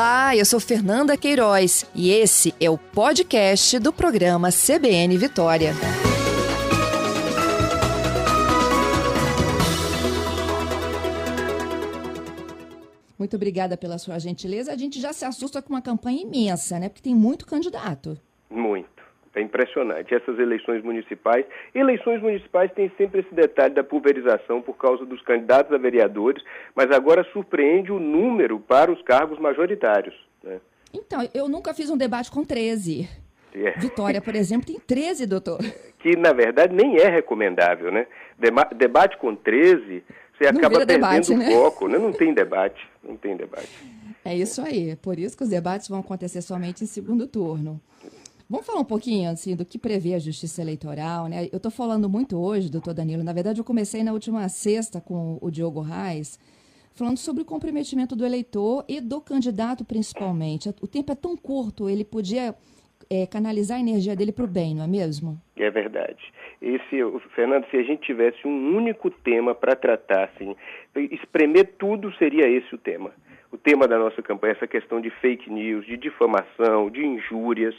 Olá, eu sou Fernanda Queiroz e esse é o podcast do programa CBN Vitória. Muito obrigada pela sua gentileza. A gente já se assusta com uma campanha imensa, né? Porque tem muito candidato. Muito. É impressionante. Essas eleições municipais. Eleições municipais têm sempre esse detalhe da pulverização por causa dos candidatos a vereadores, mas agora surpreende o número para os cargos majoritários. Né? Então, eu nunca fiz um debate com 13. É. Vitória, por exemplo, tem 13, doutor. Que, na verdade, nem é recomendável, né? debate com 13, você acaba perdendo debate, o né? foco, né? Não tem debate, não tem debate. É isso aí. Por isso que os debates vão acontecer somente em segundo turno. Vamos falar um pouquinho assim do que prevê a Justiça Eleitoral, né? Eu estou falando muito hoje, doutor Danilo. Na verdade, eu comecei na última sexta com o Diogo Reis, falando sobre o comprometimento do eleitor e do candidato principalmente. O tempo é tão curto, ele podia é, canalizar a energia dele para o bem, não é mesmo? É verdade. Esse, Fernando, se a gente tivesse um único tema para tratar, assim, espremer tudo seria esse o tema o tema da nossa campanha, essa questão de fake news, de difamação, de injúrias.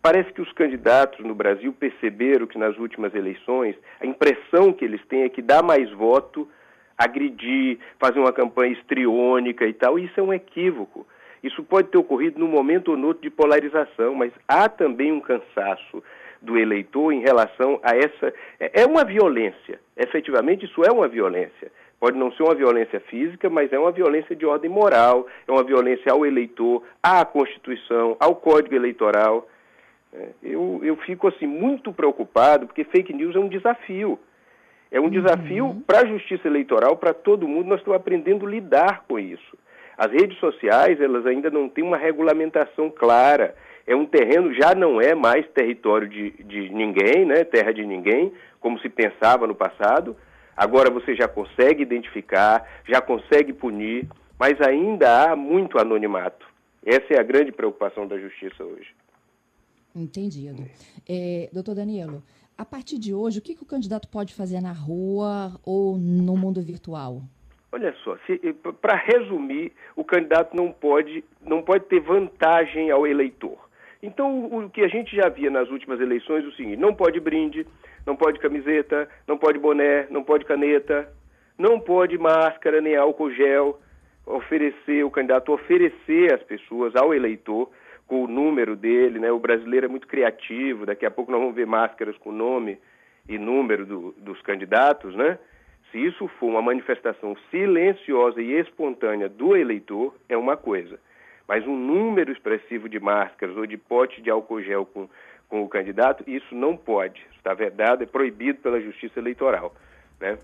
Parece que os candidatos no Brasil perceberam que nas últimas eleições a impressão que eles têm é que dá mais voto agredir, fazer uma campanha estriônica e tal. Isso é um equívoco. Isso pode ter ocorrido num momento ou no outro de polarização, mas há também um cansaço do eleitor em relação a essa. É, é uma violência. Efetivamente, isso é uma violência. Pode não ser uma violência física, mas é uma violência de ordem moral, é uma violência ao eleitor, à Constituição, ao Código Eleitoral. É, eu, eu fico assim muito preocupado, porque fake news é um desafio. É um uhum. desafio para a justiça eleitoral, para todo mundo. Nós estamos aprendendo a lidar com isso. As redes sociais, elas ainda não têm uma regulamentação clara. É um terreno, já não é mais território de, de ninguém, né? terra de ninguém, como se pensava no passado Agora você já consegue identificar, já consegue punir, mas ainda há muito anonimato. Essa é a grande preocupação da justiça hoje. Entendido. É, doutor Danilo, a partir de hoje, o que, que o candidato pode fazer na rua ou no mundo virtual? Olha só, para resumir, o candidato não pode, não pode ter vantagem ao eleitor. Então, o que a gente já via nas últimas eleições é o seguinte: não pode brinde, não pode camiseta, não pode boné, não pode caneta, não pode máscara nem álcool gel. Oferecer, o candidato oferecer às pessoas, ao eleitor, com o número dele, né? O brasileiro é muito criativo, daqui a pouco nós vamos ver máscaras com nome e número do, dos candidatos, né? Se isso for uma manifestação silenciosa e espontânea do eleitor, é uma coisa mas um número expressivo de máscaras ou de pote de álcool gel com, com o candidato, isso não pode. Está vedado, é proibido pela Justiça Eleitoral. Né?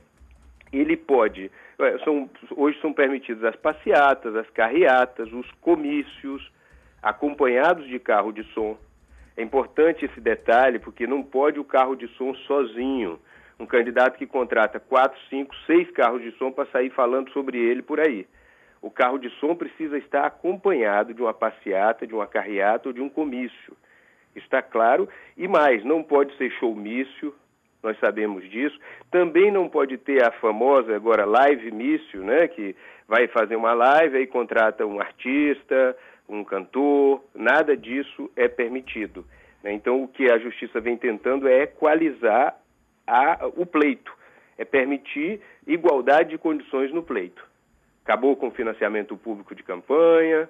Ele pode, é, são, hoje são permitidas as passeatas, as carreatas, os comícios, acompanhados de carro de som. É importante esse detalhe, porque não pode o carro de som sozinho. Um candidato que contrata quatro, cinco, seis carros de som para sair falando sobre ele por aí o carro de som precisa estar acompanhado de uma passeata, de uma carreata ou de um comício. Está claro? E mais, não pode ser showmício, nós sabemos disso. Também não pode ter a famosa agora live mício, né, que vai fazer uma live e contrata um artista, um cantor, nada disso é permitido. Né? Então, o que a justiça vem tentando é equalizar a, o pleito, é permitir igualdade de condições no pleito acabou com o financiamento público de campanha,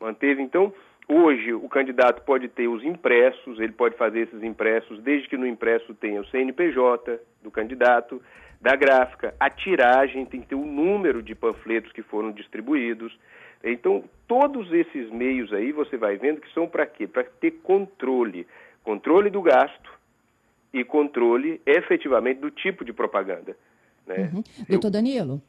manteve. Então, hoje o candidato pode ter os impressos, ele pode fazer esses impressos, desde que no impresso tenha o CNPJ do candidato, da gráfica, a tiragem, tem que ter o número de panfletos que foram distribuídos. Então, todos esses meios aí você vai vendo que são para quê? Para ter controle. Controle do gasto e controle efetivamente do tipo de propaganda. Né? Uhum. Doutor Danilo,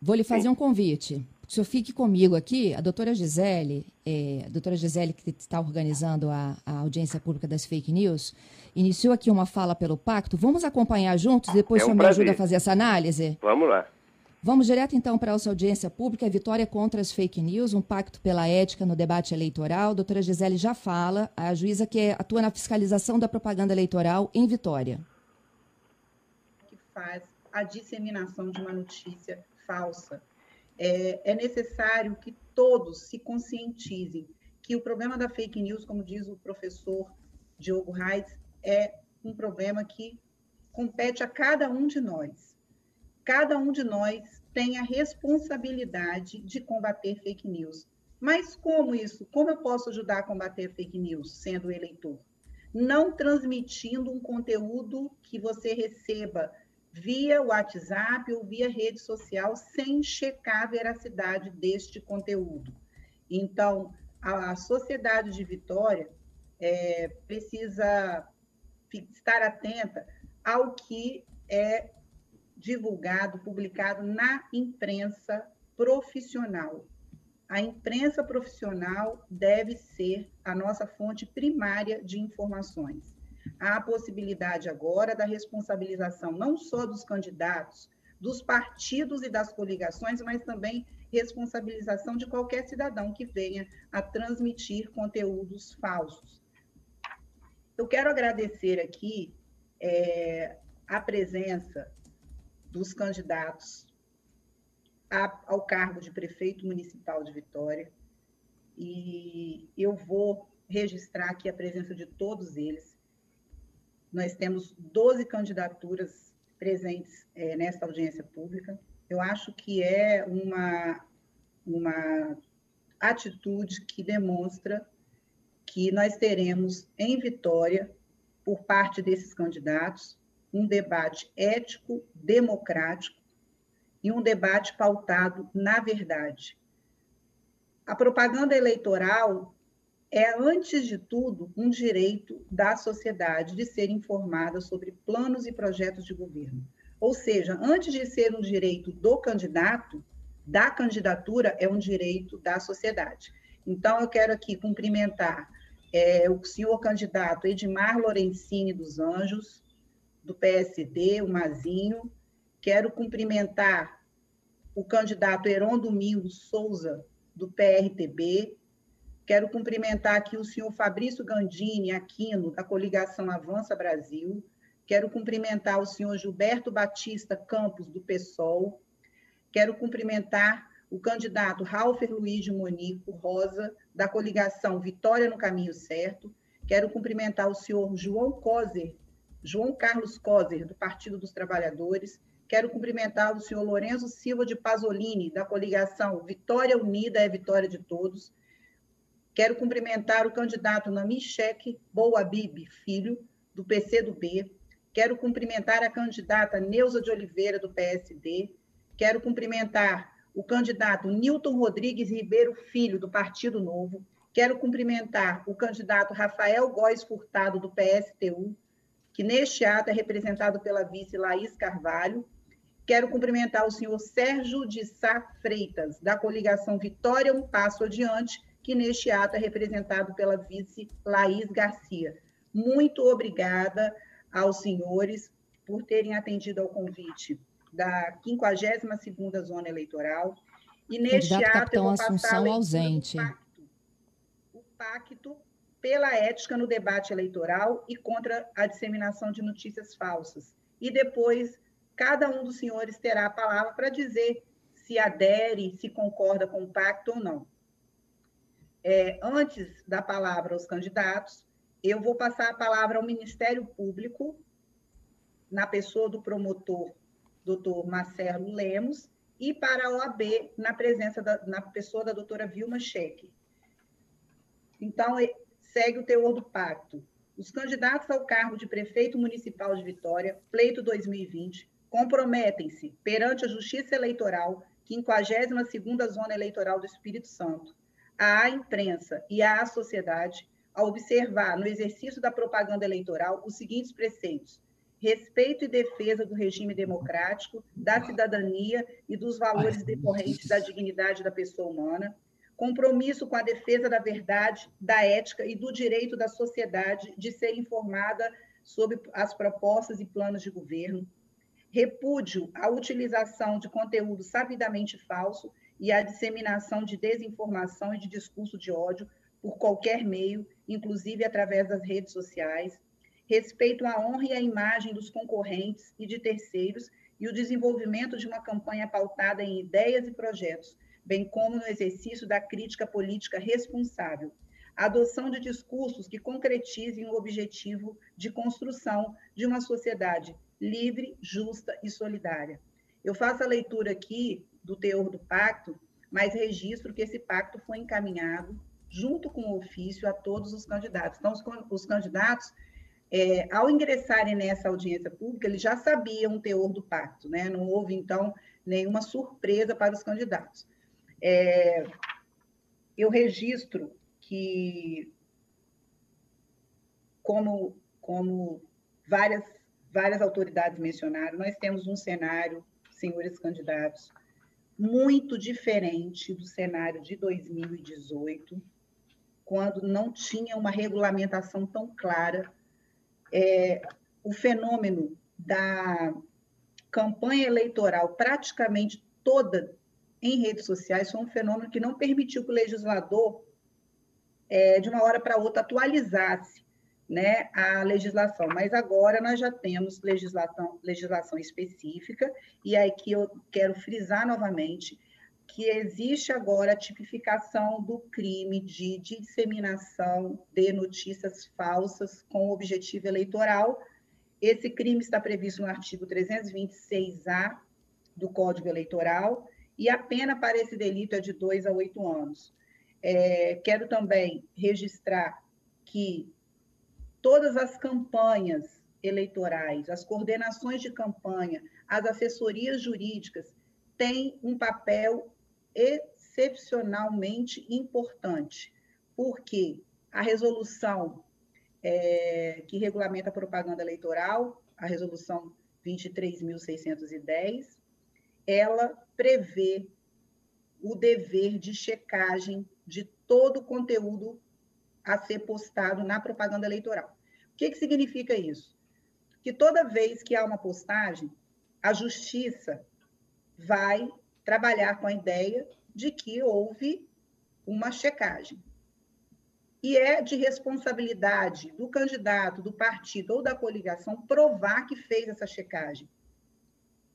Vou lhe fazer Sim. um convite. O senhor fique comigo aqui. A doutora Gisele, é, a doutora Gisele, que está organizando a, a, audiência pública das fake news, iniciou aqui uma fala pelo pacto. Vamos acompanhar juntos? Depois é um o senhor prazer. me ajuda a fazer essa análise? Vamos lá. Vamos direto então para a nossa audiência pública, Vitória contra as fake news, um pacto pela ética no debate eleitoral. A doutora Gisele já fala, a juíza que atua na fiscalização da propaganda eleitoral em Vitória. Que faz a disseminação de uma notícia falsa. É, é necessário que todos se conscientizem que o problema da fake news, como diz o professor Diogo Reis, é um problema que compete a cada um de nós. Cada um de nós tem a responsabilidade de combater fake news. Mas como isso? Como eu posso ajudar a combater fake news sendo eleitor? Não transmitindo um conteúdo que você receba via WhatsApp ou via rede social sem checar a veracidade deste conteúdo. Então, a sociedade de Vitória é, precisa estar atenta ao que é divulgado, publicado na imprensa profissional. A imprensa profissional deve ser a nossa fonte primária de informações. Há a possibilidade agora da responsabilização não só dos candidatos, dos partidos e das coligações, mas também responsabilização de qualquer cidadão que venha a transmitir conteúdos falsos. Eu quero agradecer aqui é, a presença dos candidatos a, ao cargo de prefeito municipal de Vitória, e eu vou registrar aqui a presença de todos eles. Nós temos 12 candidaturas presentes é, nesta audiência pública. Eu acho que é uma, uma atitude que demonstra que nós teremos em Vitória, por parte desses candidatos, um debate ético, democrático e um debate pautado na verdade. A propaganda eleitoral é, antes de tudo, um direito da sociedade de ser informada sobre planos e projetos de governo. Ou seja, antes de ser um direito do candidato, da candidatura, é um direito da sociedade. Então, eu quero aqui cumprimentar é, o senhor candidato Edmar Lorenzini dos Anjos, do PSD, o Mazinho. Quero cumprimentar o candidato Heron Domingos Souza, do PRTB. Quero cumprimentar aqui o senhor Fabrício Gandini Aquino, da coligação Avança Brasil. Quero cumprimentar o senhor Gilberto Batista Campos, do PSOL. Quero cumprimentar o candidato Ralfer Luiz de Monico Rosa, da coligação Vitória no Caminho Certo. Quero cumprimentar o senhor João Coser, João Carlos Coser, do Partido dos Trabalhadores. Quero cumprimentar o senhor Lourenço Silva de Pasolini, da coligação Vitória Unida é Vitória de Todos. Quero cumprimentar o candidato Namichek Boabib Filho, do PCdoB. Quero cumprimentar a candidata Neuza de Oliveira, do PSD. Quero cumprimentar o candidato Newton Rodrigues Ribeiro Filho, do Partido Novo. Quero cumprimentar o candidato Rafael Góes Furtado, do PSTU, que neste ato é representado pela vice Laís Carvalho. Quero cumprimentar o senhor Sérgio de Sá Freitas, da coligação Vitória Um Passo Adiante, que neste ato é representado pela vice Laís Garcia. Muito obrigada aos senhores por terem atendido ao convite da 52ª Zona Eleitoral. E neste Candidato ato eu vou Assunção ausente. Pacto, o pacto pela ética no debate eleitoral e contra a disseminação de notícias falsas. E depois, cada um dos senhores terá a palavra para dizer se adere, se concorda com o pacto ou não. É, antes da palavra aos candidatos, eu vou passar a palavra ao Ministério Público, na pessoa do promotor doutor Marcelo Lemos, e para a OAB, na presença da, na pessoa da doutora Vilma Cheque. Então, segue o teor do pacto. Os candidatos ao cargo de prefeito municipal de Vitória, pleito 2020, comprometem-se perante a Justiça Eleitoral, 52ª Zona Eleitoral do Espírito Santo, à imprensa e à sociedade a observar no exercício da propaganda eleitoral os seguintes preceitos: respeito e defesa do regime democrático, da cidadania e dos valores decorrentes da dignidade da pessoa humana, compromisso com a defesa da verdade, da ética e do direito da sociedade de ser informada sobre as propostas e planos de governo, repúdio à utilização de conteúdo sabidamente falso e à disseminação de desinformação e de discurso de ódio por qualquer meio, inclusive através das redes sociais, respeito à honra e à imagem dos concorrentes e de terceiros e o desenvolvimento de uma campanha pautada em ideias e projetos, bem como no exercício da crítica política responsável, a adoção de discursos que concretizem o objetivo de construção de uma sociedade livre, justa e solidária. Eu faço a leitura aqui do teor do pacto, mas registro que esse pacto foi encaminhado junto com o ofício a todos os candidatos. Então, os, os candidatos, é, ao ingressarem nessa audiência pública, eles já sabiam o teor do pacto, né? Não houve, então, nenhuma surpresa para os candidatos. É, eu registro que, como, como várias, várias autoridades mencionaram, nós temos um cenário, senhores candidatos, muito diferente do cenário de 2018, quando não tinha uma regulamentação tão clara. É, o fenômeno da campanha eleitoral praticamente toda em redes sociais foi um fenômeno que não permitiu que o legislador é, de uma hora para outra, atualizasse né, a legislação. Mas agora nós já temos legislação, legislação específica, e aí que eu quero frisar novamente que existe agora a tipificação do crime de disseminação de notícias falsas com objetivo eleitoral. Esse crime está previsto no artigo 326A do Código Eleitoral, e a pena para esse delito é de dois a oito anos. É, quero também registrar que todas as campanhas eleitorais, as coordenações de campanha, as assessorias jurídicas têm um papel excepcionalmente importante, porque a resolução é, que regulamenta a propaganda eleitoral, a resolução 23.610, ela prevê o dever de checagem de todo o conteúdo a ser postado na propaganda eleitoral. O que, que significa isso? Que toda vez que há uma postagem, a justiça vai trabalhar com a ideia de que houve uma checagem. E é de responsabilidade do candidato, do partido ou da coligação provar que fez essa checagem.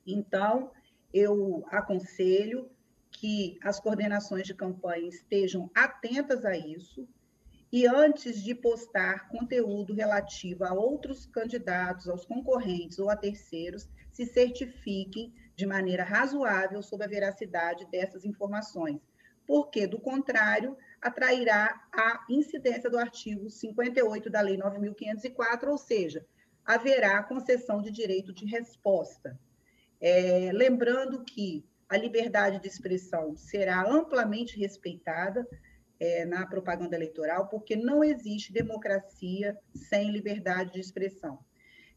Então, eu aconselho que as coordenações de campanha estejam atentas a isso e antes de postar conteúdo relativo a outros candidatos, aos concorrentes ou a terceiros, se certifiquem de maneira razoável sobre a veracidade dessas informações, porque, do contrário, atrairá a incidência do artigo 58 da Lei 9.504, ou seja, haverá concessão de direito de resposta. É, lembrando que a liberdade de expressão será amplamente respeitada é, na propaganda eleitoral, porque não existe democracia sem liberdade de expressão.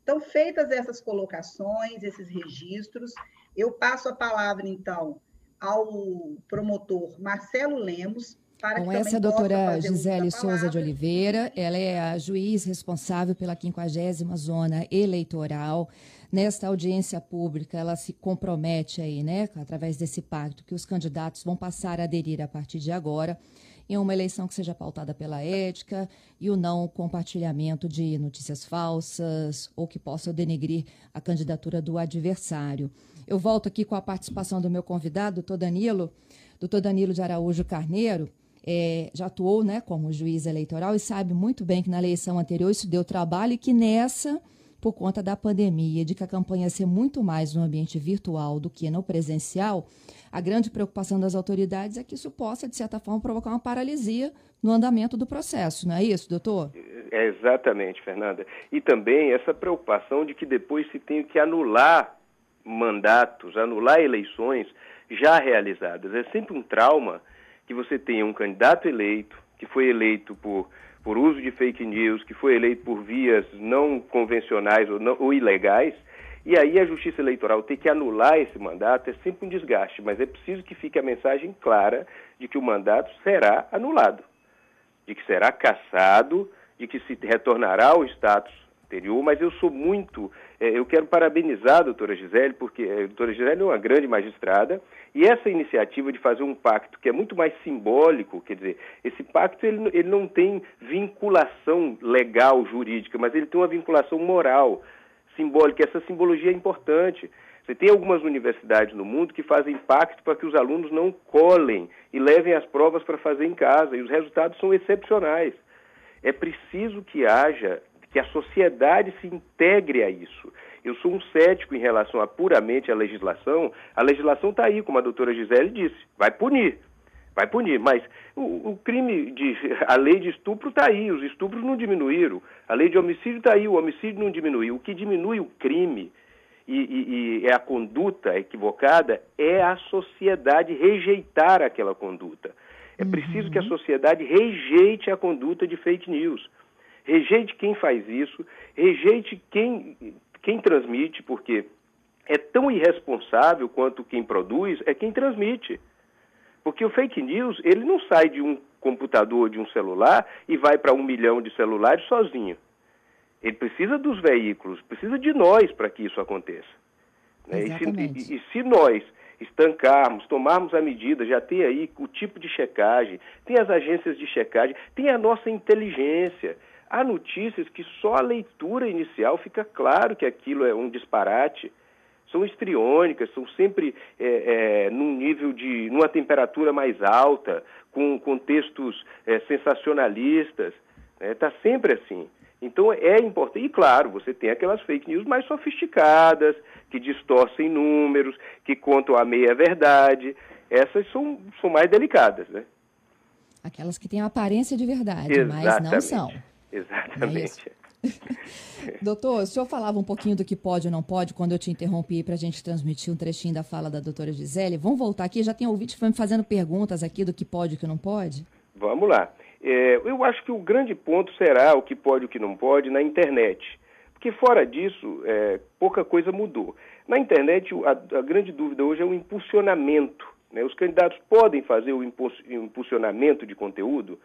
Então, feitas essas colocações, esses registros, eu passo a palavra, então, ao promotor Marcelo Lemos, para Com essa doutora Gisele Souza de Oliveira, ela é a juiz responsável pela 50 zona eleitoral. Nesta audiência pública, ela se compromete aí, né, através desse pacto, que os candidatos vão passar a aderir a partir de agora em uma eleição que seja pautada pela ética e o não compartilhamento de notícias falsas ou que possam denegrir a candidatura do adversário. Eu volto aqui com a participação do meu convidado, doutor Danilo, doutor Danilo de Araújo Carneiro é, já atuou né, como juiz eleitoral e sabe muito bem que na eleição anterior isso deu trabalho e que nessa, por conta da pandemia, de que a campanha ser muito mais no ambiente virtual do que no presencial, a grande preocupação das autoridades é que isso possa, de certa forma, provocar uma paralisia no andamento do processo, não é isso, doutor? É exatamente, Fernanda. E também essa preocupação de que depois se tenha que anular mandatos, anular eleições já realizadas. É sempre um trauma que você tenha um candidato eleito, que foi eleito por, por uso de fake news, que foi eleito por vias não convencionais ou, não, ou ilegais, e aí a Justiça Eleitoral ter que anular esse mandato é sempre um desgaste, mas é preciso que fique a mensagem clara de que o mandato será anulado, de que será cassado, de que se retornará ao status anterior, mas eu sou muito, é, eu quero parabenizar a doutora Gisele, porque a doutora Gisele é uma grande magistrada, e essa iniciativa de fazer um pacto que é muito mais simbólico, quer dizer, esse pacto ele, ele não tem vinculação legal, jurídica, mas ele tem uma vinculação moral, simbólica. Essa simbologia é importante. Você tem algumas universidades no mundo que fazem pacto para que os alunos não colhem e levem as provas para fazer em casa, e os resultados são excepcionais. É preciso que haja, que a sociedade se integre a isso. Eu sou um cético em relação a puramente a legislação. A legislação está aí, como a doutora Gisele disse, vai punir. Vai punir, mas o, o crime de. A lei de estupro está aí, os estupros não diminuíram. A lei de homicídio está aí, o homicídio não diminuiu. O que diminui o crime e, e, e é a conduta equivocada é a sociedade rejeitar aquela conduta. É preciso uhum. que a sociedade rejeite a conduta de fake news. Rejeite quem faz isso, rejeite quem quem transmite, porque é tão irresponsável quanto quem produz, é quem transmite. Porque o fake news, ele não sai de um computador, de um celular e vai para um milhão de celulares sozinho. Ele precisa dos veículos, precisa de nós para que isso aconteça. Né? E, se, e, e se nós estancarmos, tomarmos a medida, já tem aí o tipo de checagem, tem as agências de checagem, tem a nossa inteligência. Há notícias que só a leitura inicial fica claro que aquilo é um disparate. São estriônicas, são sempre é, é, num nível de. numa temperatura mais alta, com, com textos é, sensacionalistas. Está né? sempre assim. Então é importante. E claro, você tem aquelas fake news mais sofisticadas, que distorcem números, que contam a meia verdade. Essas são, são mais delicadas, né? Aquelas que têm a aparência de verdade, Exatamente. mas não são. Exatamente. É Doutor, o senhor falava um pouquinho do que pode ou não pode quando eu te interrompi para a gente transmitir um trechinho da fala da doutora Gisele. Vamos voltar aqui, já tem ouvinte fazendo perguntas aqui do que pode e o que não pode? Vamos lá. É, eu acho que o grande ponto será o que pode e o que não pode na internet. Porque fora disso, é, pouca coisa mudou. Na internet, a, a, grande dúvida hoje é o impulsionamento. Né? Os candidatos podem fazer o impulsionamento de conteúdo,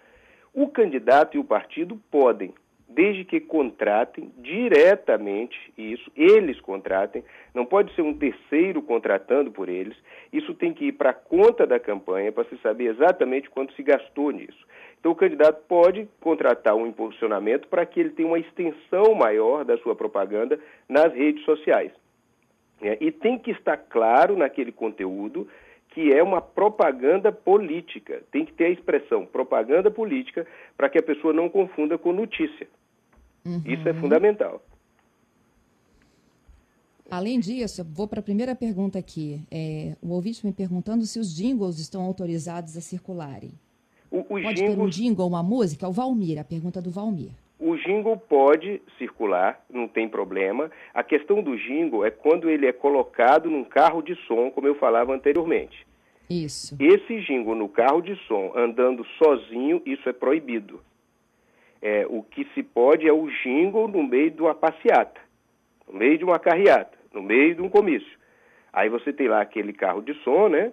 o candidato e o partido podem, desde que contratem diretamente isso, eles contratem, não pode ser um terceiro contratando por eles, isso tem que ir para a conta da campanha para se saber exatamente quanto se gastou nisso. Então, o candidato pode contratar um impulsionamento para que ele tenha uma extensão maior da sua propaganda nas redes sociais. É, e tem que estar claro naquele conteúdo que é uma propaganda política. Tem que ter a expressão propaganda política para que a pessoa não confunda com notícia. Uhum. Isso é fundamental. Além disso, eu vou para a primeira pergunta aqui. É, o ouvinte me perguntando se os jingles estão autorizados a circularem. O, pode jingles... ter um jingle, uma música? O Valmir, a pergunta do Valmir. O jingle pode circular, não tem problema. A questão do jingle é quando ele é colocado num carro de som, como eu falava anteriormente. Isso. Esse jingle no carro de som, andando sozinho, isso é proibido. É, o que se pode é o jingle no meio de uma passeata, no meio de uma carreata, no meio de um comício. Aí você tem lá aquele carro de som, né?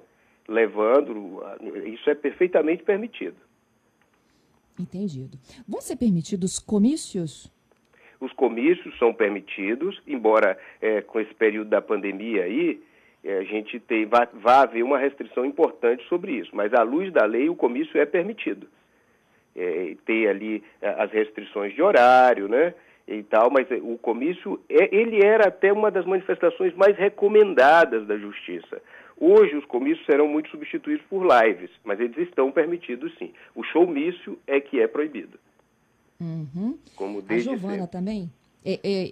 Levando. Isso é perfeitamente permitido. Entendido. Vão ser permitidos comícios? Os comícios são permitidos, embora é, com esse período da pandemia aí, é, a gente tem, vai, vai haver uma restrição importante sobre isso. Mas à luz da lei, o comício é permitido. É, tem ali é, as restrições de horário, né? E tal, mas é, o comício, é, ele era até uma das manifestações mais recomendadas da justiça. Hoje os comícios serão muito substituídos por lives, mas eles estão permitidos sim. O showmício é que é proibido. Uhum. Como A Giovana sempre. também?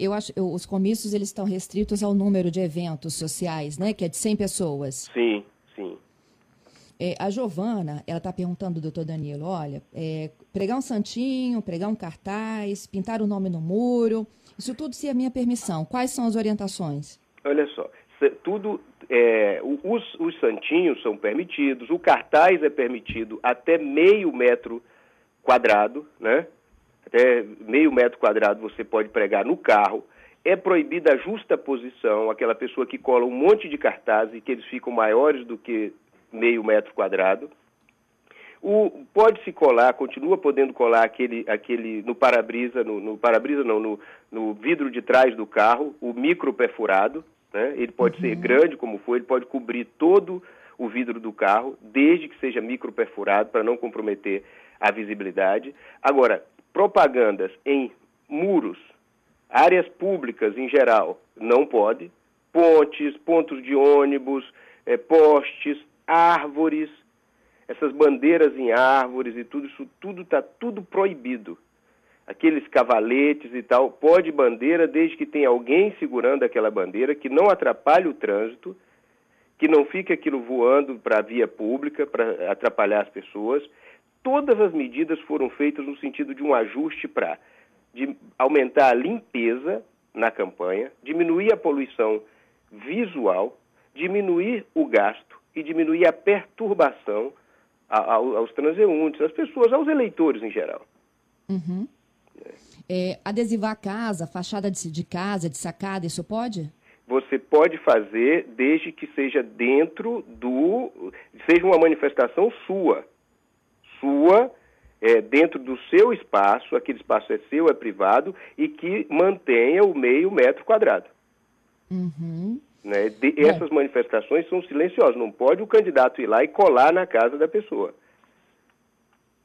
Eu acho os comícios eles estão restritos ao número de eventos sociais, né? Que é de 100 pessoas. Sim. É, a Giovana, ela está perguntando, doutor Danilo, olha, é, pregar um santinho, pregar um cartaz, pintar o nome no muro, isso tudo se é minha permissão. Quais são as orientações? Olha só, tudo é, os, os santinhos são permitidos, o cartaz é permitido até meio metro quadrado, né? Até meio metro quadrado você pode pregar no carro. É proibida a justa posição, aquela pessoa que cola um monte de cartazes e que eles ficam maiores do que meio metro quadrado. O, pode se colar, continua podendo colar aquele, aquele no para-brisa, no, no para-brisa não, no, no vidro de trás do carro, o micro perfurado, né? Ele pode uhum. ser grande como for, ele pode cobrir todo o vidro do carro, desde que seja micro perfurado, para não comprometer a visibilidade. Agora, propagandas em muros, áreas públicas em geral, não pode. pontes, pontos de ônibus, é, postes, árvores, essas bandeiras em árvores e tudo isso, tudo está tudo proibido. Aqueles cavaletes e tal, pode bandeira desde que tenha alguém segurando aquela bandeira, que não atrapalhe o trânsito, que não fique aquilo voando para a via pública, para atrapalhar as pessoas. Todas as medidas foram feitas no sentido de um ajuste para aumentar a limpeza na campanha, diminuir a poluição visual, diminuir o gasto e diminuir a perturbação aos transeuntes, às pessoas, aos eleitores em geral. Uhum. É, adesivar a casa, fachada de, de casa, de sacada, isso pode? Você pode fazer desde que seja dentro do. seja uma manifestação sua. Sua, é, dentro do seu espaço, aquele espaço é seu, é privado, e que mantenha o meio metro quadrado. Uhum. Né? De, essas manifestações são silenciosas, não pode o candidato ir lá e colar na casa da pessoa.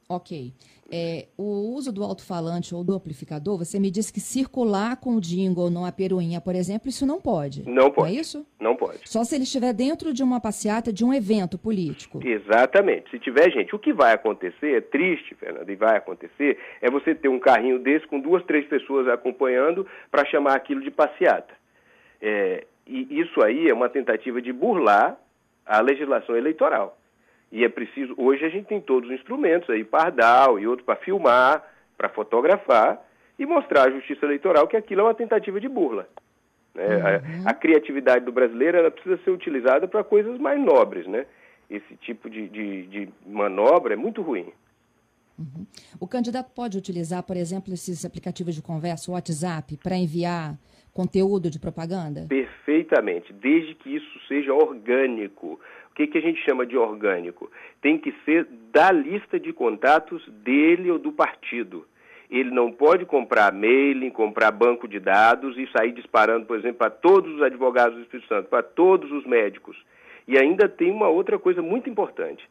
Ok. É, o uso do alto-falante ou do amplificador, você me disse que circular com o jingle ou numa peruinha, por exemplo, isso não pode. Não pode. Não é isso? Não pode. Só se ele estiver dentro de uma passeata, de um evento político. Exatamente. Se tiver gente, o que vai acontecer, é triste, Fernando, e vai acontecer, é você ter um carrinho desse com duas, três pessoas acompanhando para chamar aquilo de passeata. É, e isso aí é uma tentativa de burlar a legislação eleitoral. E é preciso, hoje a gente tem todos os instrumentos aí, pardal e outros para filmar, para fotografar e mostrar à justiça eleitoral que aquilo é uma tentativa de burla. Né? Uhum. A, a, criatividade do brasileiro ela precisa ser utilizada para coisas mais nobres, né? Esse tipo de, de, de manobra é muito ruim. Uhum. O candidato pode utilizar, por exemplo, esses aplicativos de conversa, o WhatsApp, para enviar conteúdo de propaganda? Perfeitamente, desde que isso seja orgânico. O que, que a gente chama de orgânico? Tem que ser da lista de contatos dele ou do partido. Ele não pode comprar mailing, comprar banco de dados e sair disparando, por exemplo, para todos os advogados do Espírito Santo, para todos os médicos. E ainda tem uma outra coisa muito importante.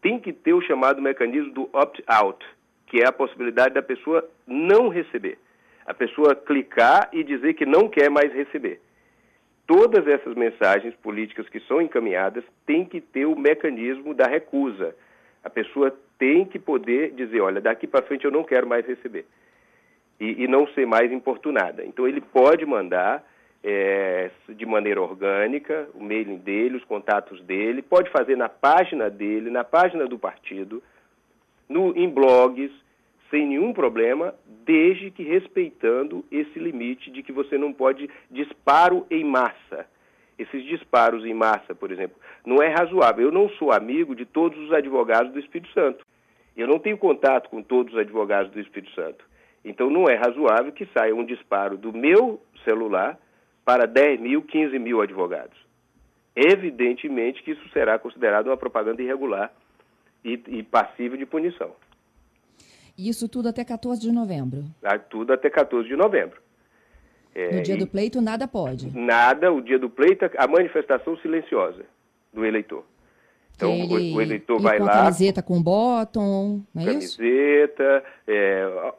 Tem que ter o chamado mecanismo do opt-out, que é a possibilidade da pessoa não receber a pessoa clicar e dizer que não quer mais receber. Todas essas mensagens políticas que são encaminhadas têm que ter o mecanismo da recusa. A pessoa tem que poder dizer, olha, daqui para frente eu não quero mais receber. E, e, não ser mais importunada. Então ele pode mandar é, de maneira orgânica o mailing dele, os contatos dele, pode fazer na página dele, na página do partido, no, em blogs, sem nenhum problema, desde que respeitando esse limite de que você não pode disparo em massa. Esses disparos em massa, por exemplo, não é razoável. Eu não sou amigo de todos os advogados do Espírito Santo. Eu não tenho contato com todos os advogados do Espírito Santo. Então não é razoável que saia um disparo do meu celular para 10 mil, 15 mil advogados. Evidentemente que isso será considerado uma propaganda irregular e, e passível de punição. Isso tudo até 14 de novembro? Ah, tudo até 14 de novembro. É, no dia do pleito, nada pode? Nada, o dia do pleito, a manifestação silenciosa do eleitor. Então, ele, o, eleitor vai com lá. Camiseta com bottom, não é camiseta, é,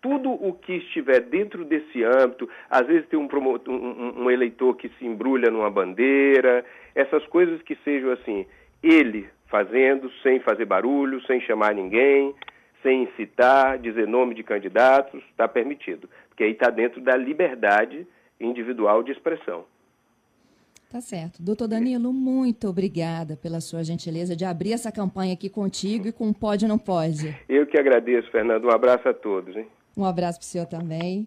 tudo o que estiver dentro desse âmbito. Às vezes tem um, um, um eleitor que se embrulha numa bandeira, essas coisas que sejam assim, ele fazendo, sem fazer barulho, sem chamar ninguém sem incitar, dizer nome de candidatos, está permitido, porque aí está dentro da liberdade individual de expressão. Tá certo. Doutor Danilo, muito obrigada pela sua gentileza de abrir essa campanha aqui contigo e com Pode Não Pode. Eu que agradeço, Fernando. Um abraço a todos. Hein? Um abraço para o senhor também.